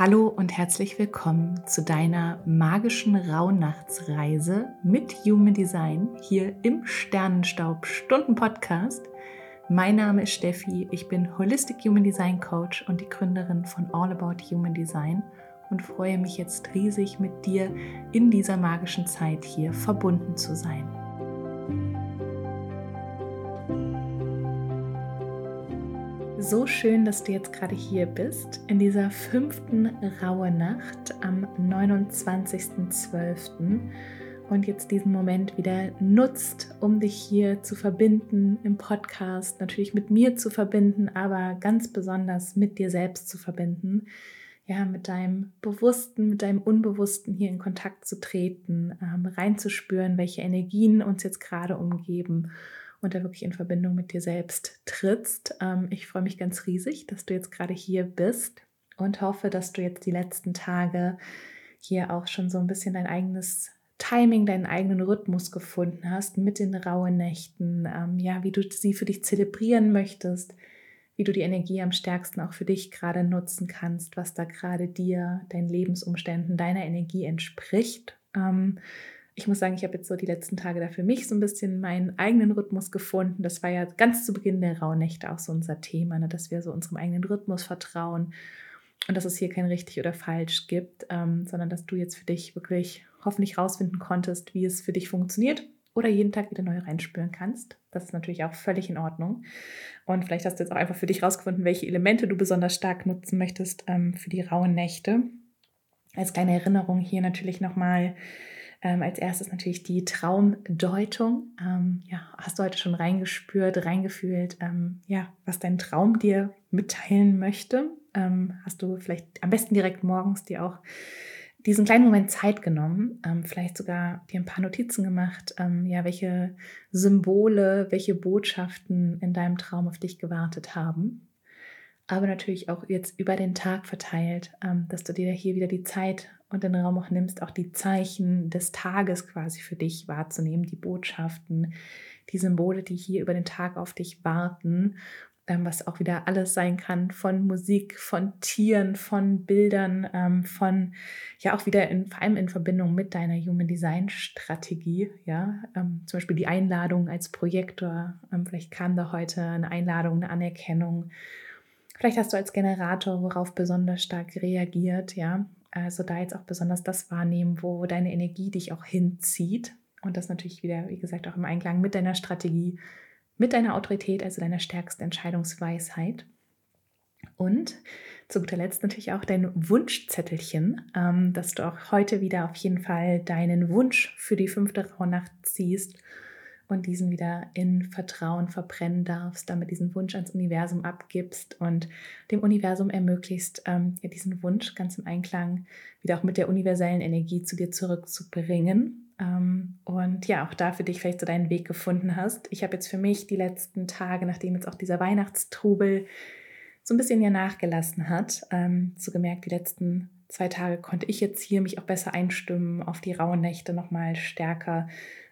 Hallo und herzlich willkommen zu deiner magischen Rauhnachtsreise mit Human Design hier im Sternenstaub Stunden Podcast. Mein Name ist Steffi, ich bin Holistic Human Design Coach und die Gründerin von All About Human Design und freue mich jetzt riesig mit dir in dieser magischen Zeit hier verbunden zu sein. So schön, dass du jetzt gerade hier bist, in dieser fünften Raue Nacht am 29.12. und jetzt diesen Moment wieder nutzt, um dich hier zu verbinden im Podcast, natürlich mit mir zu verbinden, aber ganz besonders mit dir selbst zu verbinden. Ja, mit deinem Bewussten, mit deinem Unbewussten hier in Kontakt zu treten, ähm, reinzuspüren, welche Energien uns jetzt gerade umgeben und da wirklich in Verbindung mit dir selbst trittst. Ähm, ich freue mich ganz riesig, dass du jetzt gerade hier bist und hoffe, dass du jetzt die letzten Tage hier auch schon so ein bisschen dein eigenes Timing, deinen eigenen Rhythmus gefunden hast mit den rauen Nächten, ähm, ja, wie du sie für dich zelebrieren möchtest, wie du die Energie am stärksten auch für dich gerade nutzen kannst, was da gerade dir, deinen Lebensumständen, deiner Energie entspricht. Ähm, ich muss sagen, ich habe jetzt so die letzten Tage da für mich so ein bisschen meinen eigenen Rhythmus gefunden. Das war ja ganz zu Beginn der Rauhnächte auch so unser Thema, ne? dass wir so unserem eigenen Rhythmus vertrauen und dass es hier kein richtig oder falsch gibt, ähm, sondern dass du jetzt für dich wirklich hoffentlich rausfinden konntest, wie es für dich funktioniert oder jeden Tag wieder neu reinspüren kannst. Das ist natürlich auch völlig in Ordnung. Und vielleicht hast du jetzt auch einfach für dich rausgefunden, welche Elemente du besonders stark nutzen möchtest ähm, für die rauen Nächte. Als kleine Erinnerung hier natürlich nochmal ähm, als erstes natürlich die Traumdeutung. Ähm, ja, hast du heute schon reingespürt, reingefühlt, ähm, ja, was dein Traum dir mitteilen möchte? Ähm, hast du vielleicht am besten direkt morgens dir auch diesen kleinen Moment Zeit genommen, ähm, vielleicht sogar dir ein paar Notizen gemacht, ähm, ja, welche Symbole, welche Botschaften in deinem Traum auf dich gewartet haben aber natürlich auch jetzt über den Tag verteilt, dass du dir hier wieder die Zeit und den Raum auch nimmst, auch die Zeichen des Tages quasi für dich wahrzunehmen, die Botschaften, die Symbole, die hier über den Tag auf dich warten, ähm, was auch wieder alles sein kann, von Musik, von Tieren, von Bildern, ähm, von ja auch wieder in, vor allem in Verbindung mit deiner Human Design Strategie, ja, ähm, zum Beispiel die Einladung als Projektor, vielleicht kam da heute eine Einladung, eine Anerkennung. Vielleicht hast du als Generator, worauf besonders stark reagiert, ja, also da jetzt auch besonders das wahrnehmen, wo deine Energie dich auch hinzieht. Und das natürlich wieder, wie gesagt, auch im Einklang mit deiner Strategie, mit deiner Autorität, also deiner stärksten Entscheidungsweisheit. Und zu guter Letzt natürlich auch dein Wunschzettelchen, ähm, dass du auch heute wieder auf jeden Fall deinen Wunsch für die fünfte Rauhnacht ziehst und diesen wieder in Vertrauen verbrennen darfst, damit diesen Wunsch ans Universum abgibst und dem Universum ermöglicht, ähm, ja, diesen Wunsch ganz im Einklang wieder auch mit der universellen Energie zu dir zurückzubringen. Ähm, und ja, auch da für dich vielleicht so deinen Weg gefunden hast. Ich habe jetzt für mich die letzten Tage, nachdem jetzt auch dieser Weihnachtstrubel so ein bisschen ja nachgelassen hat, ähm, so gemerkt, die letzten zwei Tage konnte ich jetzt hier mich auch besser einstimmen, auf die rauen Nächte nochmal stärker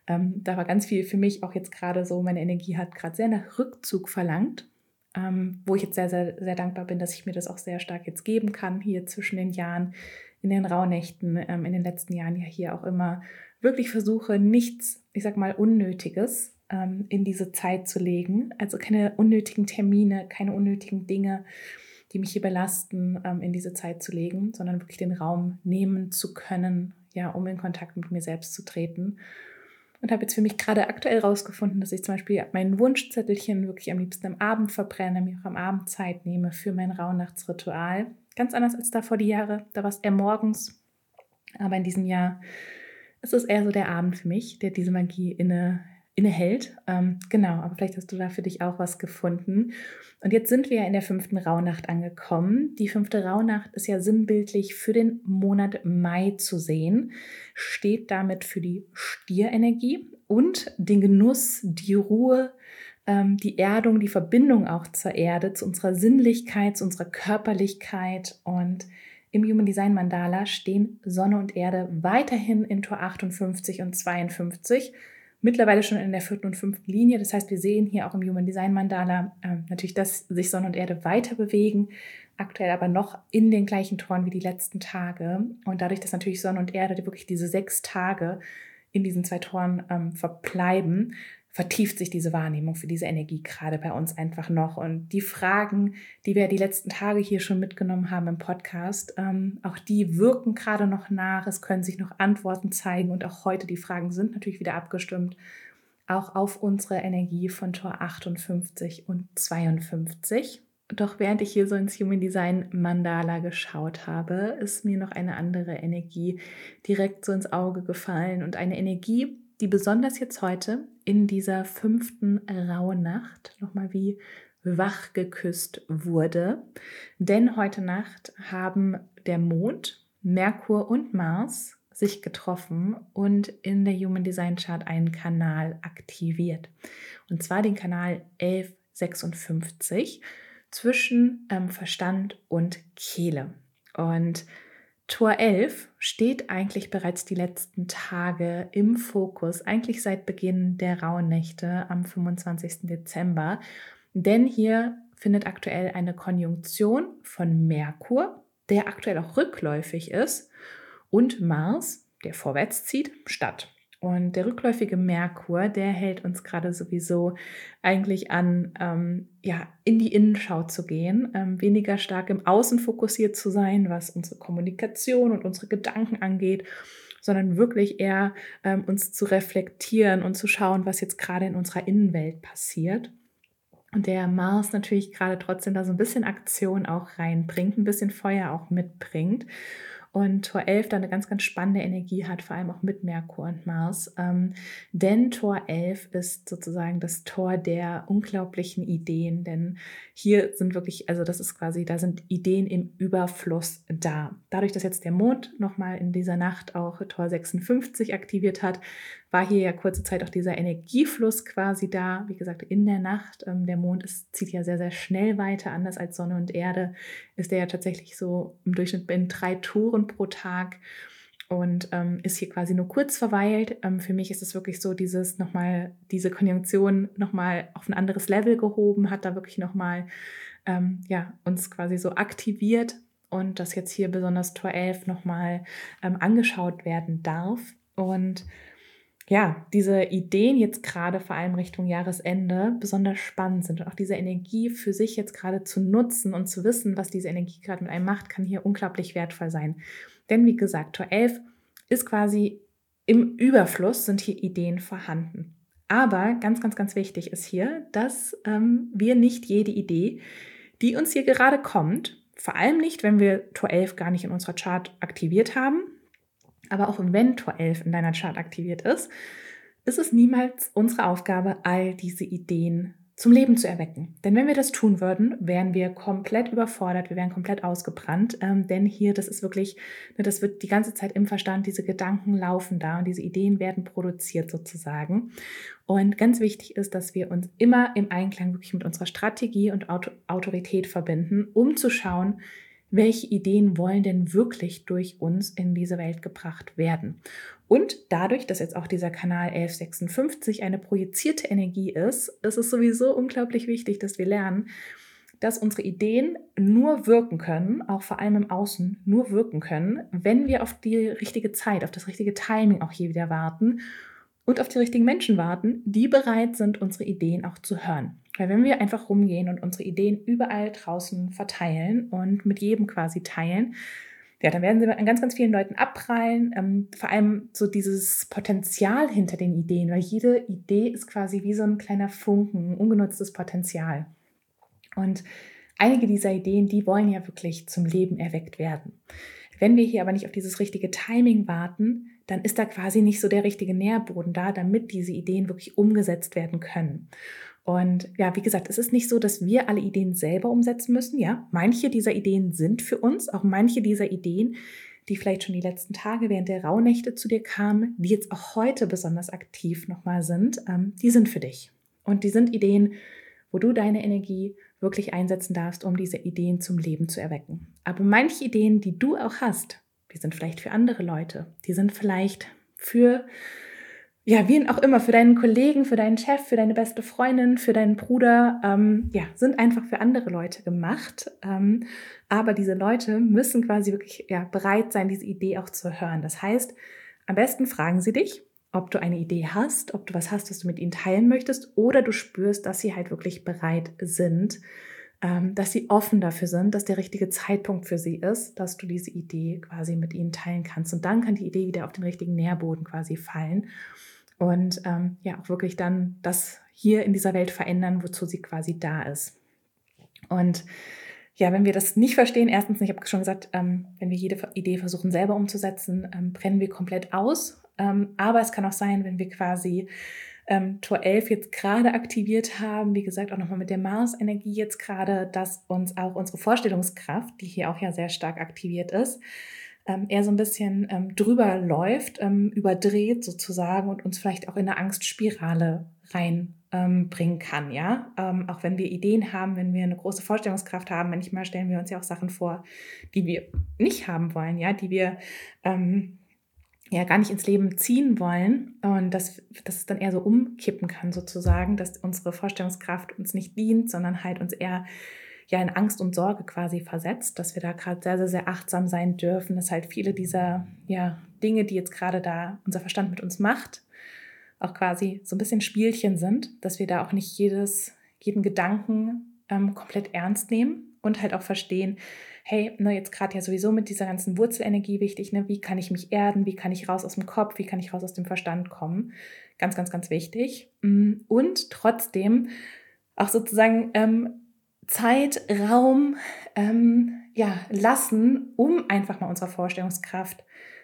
ähm, da war ganz viel für mich auch jetzt gerade so, meine Energie hat gerade sehr nach Rückzug verlangt, ähm, wo ich jetzt sehr, sehr, sehr dankbar bin, dass ich mir das auch sehr stark jetzt geben kann, hier zwischen den Jahren, in den Rauhnächten, ähm, in den letzten Jahren ja hier auch immer wirklich versuche, nichts, ich sag mal, Unnötiges ähm, in diese Zeit zu legen. Also keine unnötigen Termine, keine unnötigen Dinge, die mich hier belasten, ähm, in diese Zeit zu legen, sondern wirklich den Raum nehmen zu können, ja, um in Kontakt mit mir selbst zu treten und habe jetzt für mich gerade aktuell rausgefunden, dass ich zum Beispiel mein Wunschzettelchen wirklich am liebsten am Abend verbrenne, mir auch am Abend Zeit nehme für mein Rauhnachtsritual. Ganz anders als da vor die Jahre. Da war es eher morgens. Aber in diesem Jahr ist es eher so der Abend für mich, der diese Magie inne, innehält. Ähm, genau, aber vielleicht hast du da für dich auch was gefunden. Und jetzt sind wir ja in der fünften Rauhnacht angekommen. Die fünfte Rauhnacht ist ja sinnbildlich für den Monat Mai zu sehen, steht damit für die Stierenergie und den Genuss, die Ruhe, ähm, die Erdung, die Verbindung auch zur Erde, zu unserer Sinnlichkeit, zu unserer Körperlichkeit und im Human Design Mandala stehen Sonne und Erde weiterhin in Tor 58 und 52 mittlerweile schon in der vierten und fünften Linie. Das heißt, wir sehen hier auch im Human Design Mandala äh, natürlich, dass sich Sonne und Erde weiter bewegen, aktuell aber noch in den gleichen Toren wie die letzten Tage. Und dadurch, dass natürlich Sonne und Erde wirklich diese sechs Tage in diesen zwei Toren ähm, verbleiben, vertieft sich diese Wahrnehmung für diese Energie gerade bei uns einfach noch. Und die Fragen, die wir die letzten Tage hier schon mitgenommen haben im Podcast, ähm, auch die wirken gerade noch nach. Es können sich noch Antworten zeigen und auch heute die Fragen sind natürlich wieder abgestimmt, auch auf unsere Energie von Tor 58 und 52. Doch während ich hier so ins Human Design Mandala geschaut habe, ist mir noch eine andere Energie direkt so ins Auge gefallen und eine Energie, die besonders jetzt heute in dieser fünften Rauhnacht nochmal wie wach geküsst wurde. Denn heute Nacht haben der Mond, Merkur und Mars sich getroffen und in der Human Design Chart einen Kanal aktiviert. Und zwar den Kanal 1156 zwischen ähm, Verstand und Kehle. Und Tor 11 steht eigentlich bereits die letzten Tage im Fokus, eigentlich seit Beginn der Rauhnächte am 25. Dezember. Denn hier findet aktuell eine Konjunktion von Merkur, der aktuell auch rückläufig ist, und Mars, der vorwärts zieht, statt. Und der rückläufige Merkur, der hält uns gerade sowieso eigentlich an, ähm, ja, in die Innenschau zu gehen, ähm, weniger stark im Außen fokussiert zu sein, was unsere Kommunikation und unsere Gedanken angeht, sondern wirklich eher ähm, uns zu reflektieren und zu schauen, was jetzt gerade in unserer Innenwelt passiert. Und der Mars natürlich gerade trotzdem da so ein bisschen Aktion auch reinbringt, ein bisschen Feuer auch mitbringt und Tor 11 da eine ganz, ganz spannende Energie hat, vor allem auch mit Merkur und Mars. Ähm, denn Tor 11 ist sozusagen das Tor der unglaublichen Ideen, denn hier sind wirklich, also das ist quasi, da sind Ideen im Überfluss da. Dadurch, dass jetzt der Mond nochmal in dieser Nacht auch Tor 56 aktiviert hat, war hier ja kurze Zeit auch dieser Energiefluss quasi da. Wie gesagt, in der Nacht. Ähm, der Mond ist, zieht ja sehr, sehr schnell weiter. Anders als Sonne und Erde ist der ja tatsächlich so im Durchschnitt in drei Touren pro Tag und ähm, ist hier quasi nur kurz verweilt. Ähm, für mich ist es wirklich so, dieses nochmal, diese Konjunktion nochmal auf ein anderes Level gehoben, hat da wirklich nochmal ähm, ja, uns quasi so aktiviert und dass jetzt hier besonders Tor 11 nochmal ähm, angeschaut werden darf. Und ja, diese Ideen jetzt gerade vor allem Richtung Jahresende besonders spannend sind und auch diese Energie für sich jetzt gerade zu nutzen und zu wissen, was diese Energie gerade mit einem macht, kann hier unglaublich wertvoll sein. Denn wie gesagt, Tor 11 ist quasi im Überfluss, sind hier Ideen vorhanden. Aber ganz, ganz, ganz wichtig ist hier, dass ähm, wir nicht jede Idee, die uns hier gerade kommt, vor allem nicht, wenn wir Tor 11 gar nicht in unserer Chart aktiviert haben, aber auch wenn Tor 11 in deiner Chart aktiviert ist, ist es niemals unsere Aufgabe, all diese Ideen zum Leben zu erwecken. Denn wenn wir das tun würden, wären wir komplett überfordert, wir wären komplett ausgebrannt. Ähm, denn hier, das ist wirklich, ne, das wird die ganze Zeit im Verstand, diese Gedanken laufen da und diese Ideen werden produziert sozusagen. Und ganz wichtig ist, dass wir uns immer im Einklang wirklich mit unserer Strategie und Auto Autorität verbinden, um zu schauen, welche Ideen wollen denn wirklich durch uns in diese Welt gebracht werden. Und dadurch, dass jetzt auch dieser Kanal 1156 eine projizierte Energie ist, ist es sowieso unglaublich wichtig, dass wir lernen, dass unsere Ideen nur wirken können, auch vor allem im Außen nur wirken können, wenn wir auf die richtige Zeit, auf das richtige Timing auch hier wieder warten und auf die richtigen Menschen warten, die bereit sind, unsere Ideen auch zu hören. Weil wenn wir einfach rumgehen und unsere Ideen überall draußen verteilen und mit jedem quasi teilen, ja, dann werden sie an ganz, ganz vielen Leuten abprallen. Ähm, vor allem so dieses Potenzial hinter den Ideen, weil jede Idee ist quasi wie so ein kleiner Funken, ungenutztes Potenzial. Und einige dieser Ideen, die wollen ja wirklich zum Leben erweckt werden. Wenn wir hier aber nicht auf dieses richtige Timing warten, dann ist da quasi nicht so der richtige Nährboden da, damit diese Ideen wirklich umgesetzt werden können. Und ja, wie gesagt, es ist nicht so, dass wir alle Ideen selber umsetzen müssen. Ja, manche dieser Ideen sind für uns, auch manche dieser Ideen, die vielleicht schon die letzten Tage während der Rauhnächte zu dir kamen, die jetzt auch heute besonders aktiv nochmal sind, ähm, die sind für dich. Und die sind Ideen, wo du deine Energie wirklich einsetzen darfst, um diese Ideen zum Leben zu erwecken. Aber manche Ideen, die du auch hast, die sind vielleicht für andere Leute, die sind vielleicht für ja, wie auch immer, für deinen Kollegen, für deinen Chef, für deine beste Freundin, für deinen Bruder, ähm, ja, sind einfach für andere Leute gemacht. Ähm, aber diese Leute müssen quasi wirklich ja, bereit sein, diese Idee auch zu hören. Das heißt, am besten fragen sie dich, ob du eine Idee hast, ob du was hast, was du mit ihnen teilen möchtest, oder du spürst, dass sie halt wirklich bereit sind, dass sie offen dafür sind, dass der richtige Zeitpunkt für sie ist, dass du diese Idee quasi mit ihnen teilen kannst. Und dann kann die Idee wieder auf den richtigen Nährboden quasi fallen und ähm, ja auch wirklich dann das hier in dieser Welt verändern, wozu sie quasi da ist. Und ja, wenn wir das nicht verstehen, erstens, ich habe schon gesagt, ähm, wenn wir jede Idee versuchen selber umzusetzen, ähm, brennen wir komplett aus. Ähm, aber es kann auch sein, wenn wir quasi ähm, Tor 11 jetzt gerade aktiviert haben, wie gesagt, auch nochmal mit der Mars-Energie jetzt gerade, dass uns auch unsere Vorstellungskraft, die hier auch ja sehr stark aktiviert ist, ähm, eher so ein bisschen ähm, drüber läuft, ähm, überdreht sozusagen und uns vielleicht auch in eine Angstspirale reinbringen ähm, kann, ja. Ähm, auch wenn wir Ideen haben, wenn wir eine große Vorstellungskraft haben, manchmal stellen wir uns ja auch Sachen vor, die wir nicht haben wollen, ja, die wir ähm, ja gar nicht ins Leben ziehen wollen und dass, dass es dann eher so umkippen kann sozusagen, dass unsere Vorstellungskraft uns nicht dient, sondern halt uns eher ja in Angst und Sorge quasi versetzt, dass wir da gerade sehr, sehr, sehr achtsam sein dürfen, dass halt viele dieser ja, Dinge, die jetzt gerade da unser Verstand mit uns macht, auch quasi so ein bisschen Spielchen sind, dass wir da auch nicht jedes, jeden Gedanken ähm, komplett ernst nehmen und halt auch verstehen, hey, ne, jetzt gerade ja sowieso mit dieser ganzen Wurzelenergie wichtig, ne, wie kann ich mich erden, wie kann ich raus aus dem Kopf, wie kann ich raus aus dem Verstand kommen. Ganz, ganz, ganz wichtig. Mm, und trotzdem auch sozusagen ähm, Zeit, Raum ähm, ja, lassen, um einfach mal unserer Vorstellungskraft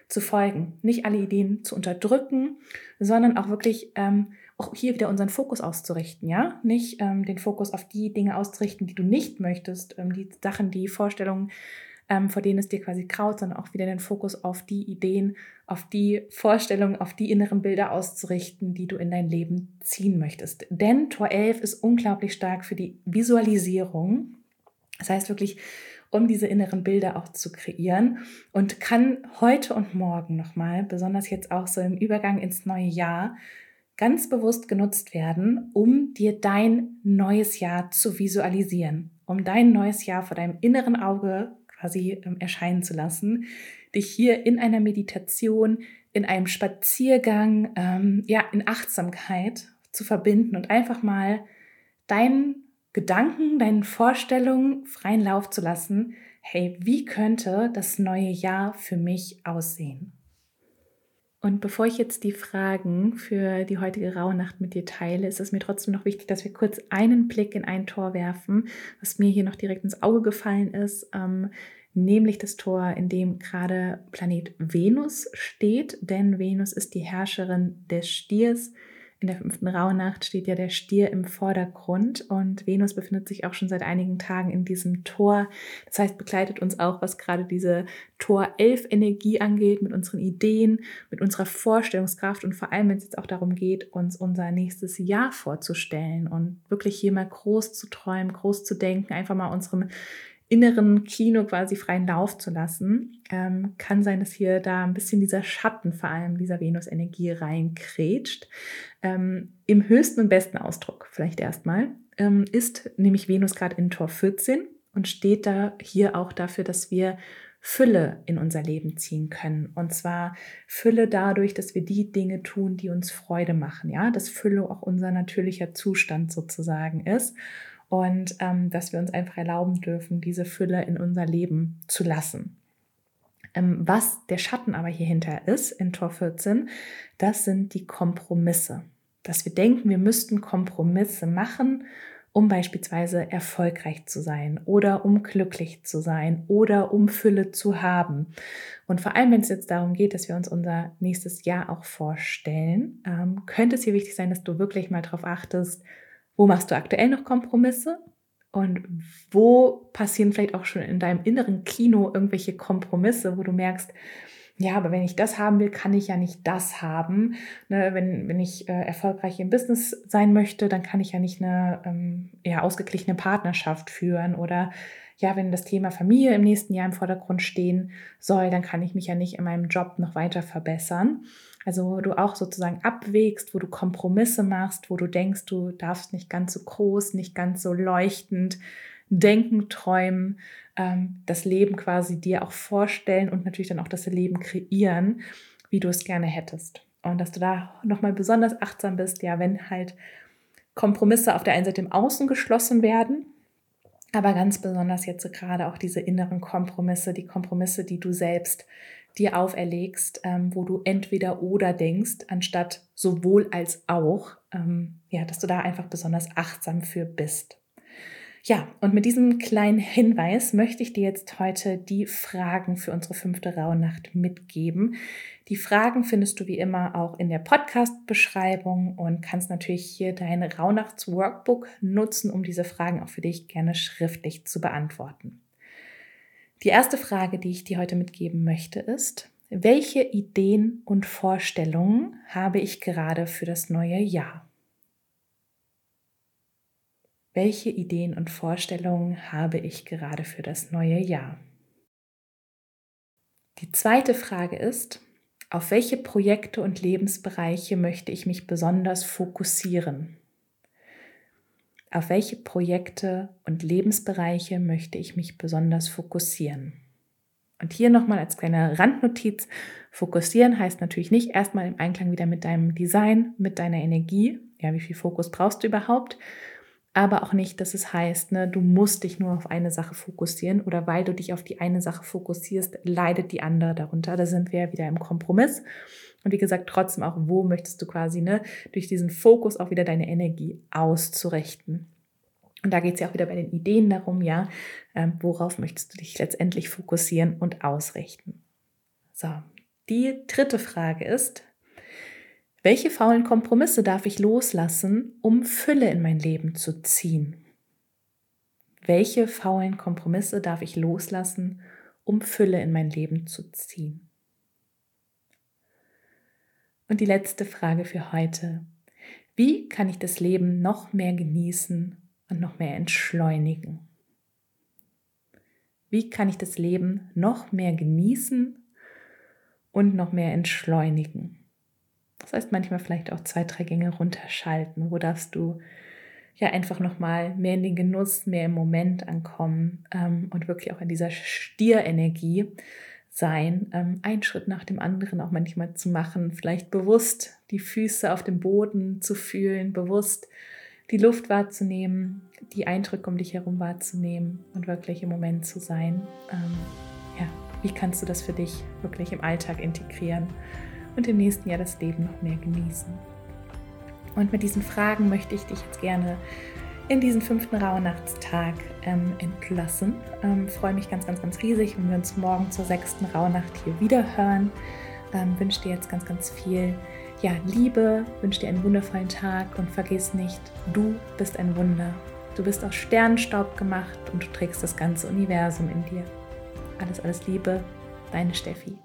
zu folgen. Nicht alle Ideen zu unterdrücken, sondern auch wirklich ähm, auch hier wieder unseren Fokus auszurichten, ja? Nicht ähm, den Fokus auf die Dinge auszurichten, die du nicht möchtest, ähm, die Sachen, die Vorstellungen, ähm, vor denen es dir quasi kraut, sondern auch wieder den Fokus auf die Ideen, auf die Vorstellungen, auf die inneren Bilder auszurichten, die du in dein Leben ziehen möchtest. Denn Tor 11 ist unglaublich stark für die Visualisierung. Das heißt wirklich, um diese inneren Bilder auch zu kreieren und kann heute und morgen nochmal, besonders jetzt auch so im Übergang ins neue Jahr, ganz bewusst genutzt werden, um dir dein neues Jahr zu visualisieren, um dein neues Jahr vor deinem inneren Auge quasi ähm, erscheinen zu lassen, dich hier in einer Meditation, in einem Spaziergang, ähm, ja, in Achtsamkeit zu verbinden und einfach mal deinen Gedanken, deinen Vorstellungen freien Lauf zu lassen. Hey, wie könnte das neue Jahr für mich aussehen? Und bevor ich jetzt die Fragen für die heutige Rauhnacht mit dir teile, ist es mir trotzdem noch wichtig, dass wir kurz einen Blick in ein Tor werfen, was mir hier noch direkt ins Auge gefallen ist, ähm, nämlich das Tor, in dem gerade Planet Venus steht, denn Venus ist die Herrscherin des Stiers in der fünften Rauhnacht steht ja der Stier im Vordergrund und Venus befindet sich auch schon seit einigen Tagen in diesem Tor. Das heißt, begleitet uns auch, was gerade diese Tor 11 Energie angeht, mit unseren Ideen, mit unserer Vorstellungskraft und vor allem, wenn es jetzt auch darum geht, uns unser nächstes Jahr vorzustellen und wirklich hier mal groß zu träumen, groß zu denken, einfach mal unserem inneren Kino quasi freien Lauf zu lassen. Ähm, kann sein, dass hier da ein bisschen dieser Schatten vor allem dieser Venus-Energie reinkrätscht. Ähm, Im höchsten und besten Ausdruck vielleicht erstmal ähm, ist nämlich Venus gerade in Tor 14 und steht da hier auch dafür, dass wir Fülle in unser Leben ziehen können. Und zwar Fülle dadurch, dass wir die Dinge tun, die uns Freude machen. Ja, dass Fülle auch unser natürlicher Zustand sozusagen ist und ähm, dass wir uns einfach erlauben dürfen, diese Fülle in unser Leben zu lassen. Ähm, was der Schatten aber hier hinter ist in Tor 14, das sind die Kompromisse. Dass wir denken, wir müssten Kompromisse machen, um beispielsweise erfolgreich zu sein oder um glücklich zu sein oder um Fülle zu haben. Und vor allem, wenn es jetzt darum geht, dass wir uns unser nächstes Jahr auch vorstellen, ähm, könnte es hier wichtig sein, dass du wirklich mal darauf achtest, wo machst du aktuell noch Kompromisse? Und wo passieren vielleicht auch schon in deinem inneren Kino irgendwelche Kompromisse, wo du merkst, ja, aber wenn ich das haben will, kann ich ja nicht das haben. Ne, wenn, wenn ich äh, erfolgreich im Business sein möchte, dann kann ich ja nicht eine ähm, eher ausgeglichene Partnerschaft führen. Oder ja, wenn das Thema Familie im nächsten Jahr im Vordergrund stehen soll, dann kann ich mich ja nicht in meinem Job noch weiter verbessern. Also wo du auch sozusagen abwägst, wo du Kompromisse machst, wo du denkst, du darfst nicht ganz so groß, nicht ganz so leuchtend denken, träumen, ähm, das Leben quasi dir auch vorstellen und natürlich dann auch das Leben kreieren, wie du es gerne hättest. Und dass du da nochmal besonders achtsam bist, ja, wenn halt Kompromisse auf der einen Seite im Außen geschlossen werden, aber ganz besonders jetzt gerade auch diese inneren Kompromisse, die Kompromisse, die du selbst dir auferlegst, ähm, wo du entweder oder denkst, anstatt sowohl als auch, ähm, ja, dass du da einfach besonders achtsam für bist. Ja, und mit diesem kleinen Hinweis möchte ich dir jetzt heute die Fragen für unsere fünfte Rauhnacht mitgeben. Die Fragen findest du wie immer auch in der Podcast-Beschreibung und kannst natürlich hier dein Rauhnachts-Workbook nutzen, um diese Fragen auch für dich gerne schriftlich zu beantworten. Die erste Frage, die ich dir heute mitgeben möchte, ist, welche Ideen und Vorstellungen habe ich gerade für das neue Jahr? Welche Ideen und Vorstellungen habe ich gerade für das neue Jahr? Die zweite Frage ist, auf welche Projekte und Lebensbereiche möchte ich mich besonders fokussieren? Auf welche Projekte und Lebensbereiche möchte ich mich besonders fokussieren? Und hier nochmal als kleine Randnotiz, fokussieren heißt natürlich nicht erstmal im Einklang wieder mit deinem Design, mit deiner Energie. Ja, wie viel Fokus brauchst du überhaupt? Aber auch nicht, dass es heißt, ne, du musst dich nur auf eine Sache fokussieren oder weil du dich auf die eine Sache fokussierst, leidet die andere darunter. Da sind wir ja wieder im Kompromiss. Und wie gesagt, trotzdem auch, wo möchtest du quasi ne, durch diesen Fokus auch wieder deine Energie auszurichten. Und da geht es ja auch wieder bei den Ideen darum, ja, ähm, worauf möchtest du dich letztendlich fokussieren und ausrichten. So, die dritte Frage ist, welche faulen Kompromisse darf ich loslassen, um Fülle in mein Leben zu ziehen? Welche faulen Kompromisse darf ich loslassen, um Fülle in mein Leben zu ziehen? Und die letzte Frage für heute. Wie kann ich das Leben noch mehr genießen und noch mehr entschleunigen? Wie kann ich das Leben noch mehr genießen und noch mehr entschleunigen? Das heißt, manchmal vielleicht auch zwei, drei Gänge runterschalten. Wo darfst du ja einfach nochmal mehr in den Genuss, mehr im Moment ankommen ähm, und wirklich auch in dieser Stierenergie sein, ähm, einen Schritt nach dem anderen auch manchmal zu machen, vielleicht bewusst die Füße auf dem Boden zu fühlen, bewusst die Luft wahrzunehmen, die Eindrücke um dich herum wahrzunehmen und wirklich im Moment zu sein. Ähm, ja, wie kannst du das für dich wirklich im Alltag integrieren? Und im nächsten Jahr das Leben noch mehr genießen. Und mit diesen Fragen möchte ich dich jetzt gerne in diesen fünften Rauhnachtstag ähm, entlassen. Ähm, freue mich ganz, ganz, ganz riesig, wenn wir uns morgen zur sechsten Rauhnacht hier wieder hören. Ähm, wünsche dir jetzt ganz, ganz viel ja, Liebe, wünsche dir einen wundervollen Tag und vergiss nicht, du bist ein Wunder. Du bist aus Sternenstaub gemacht und du trägst das ganze Universum in dir. Alles, alles Liebe, deine Steffi.